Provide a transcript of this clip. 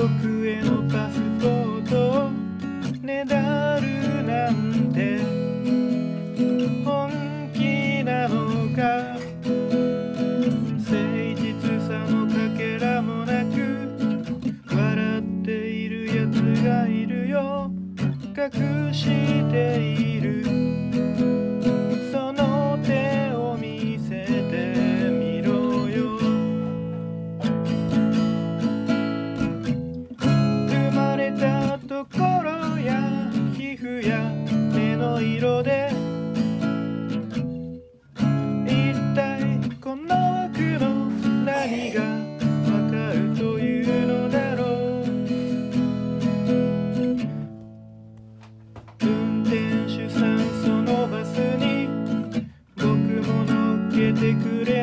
僕へのパスポートねだるなんて本気なのか誠実さのかけらもなく笑っているやつがいるよ。隠している目の色で。一体この枠の何がわかるというのだろう。運転手さんそのバスに僕も乗っけてくれ。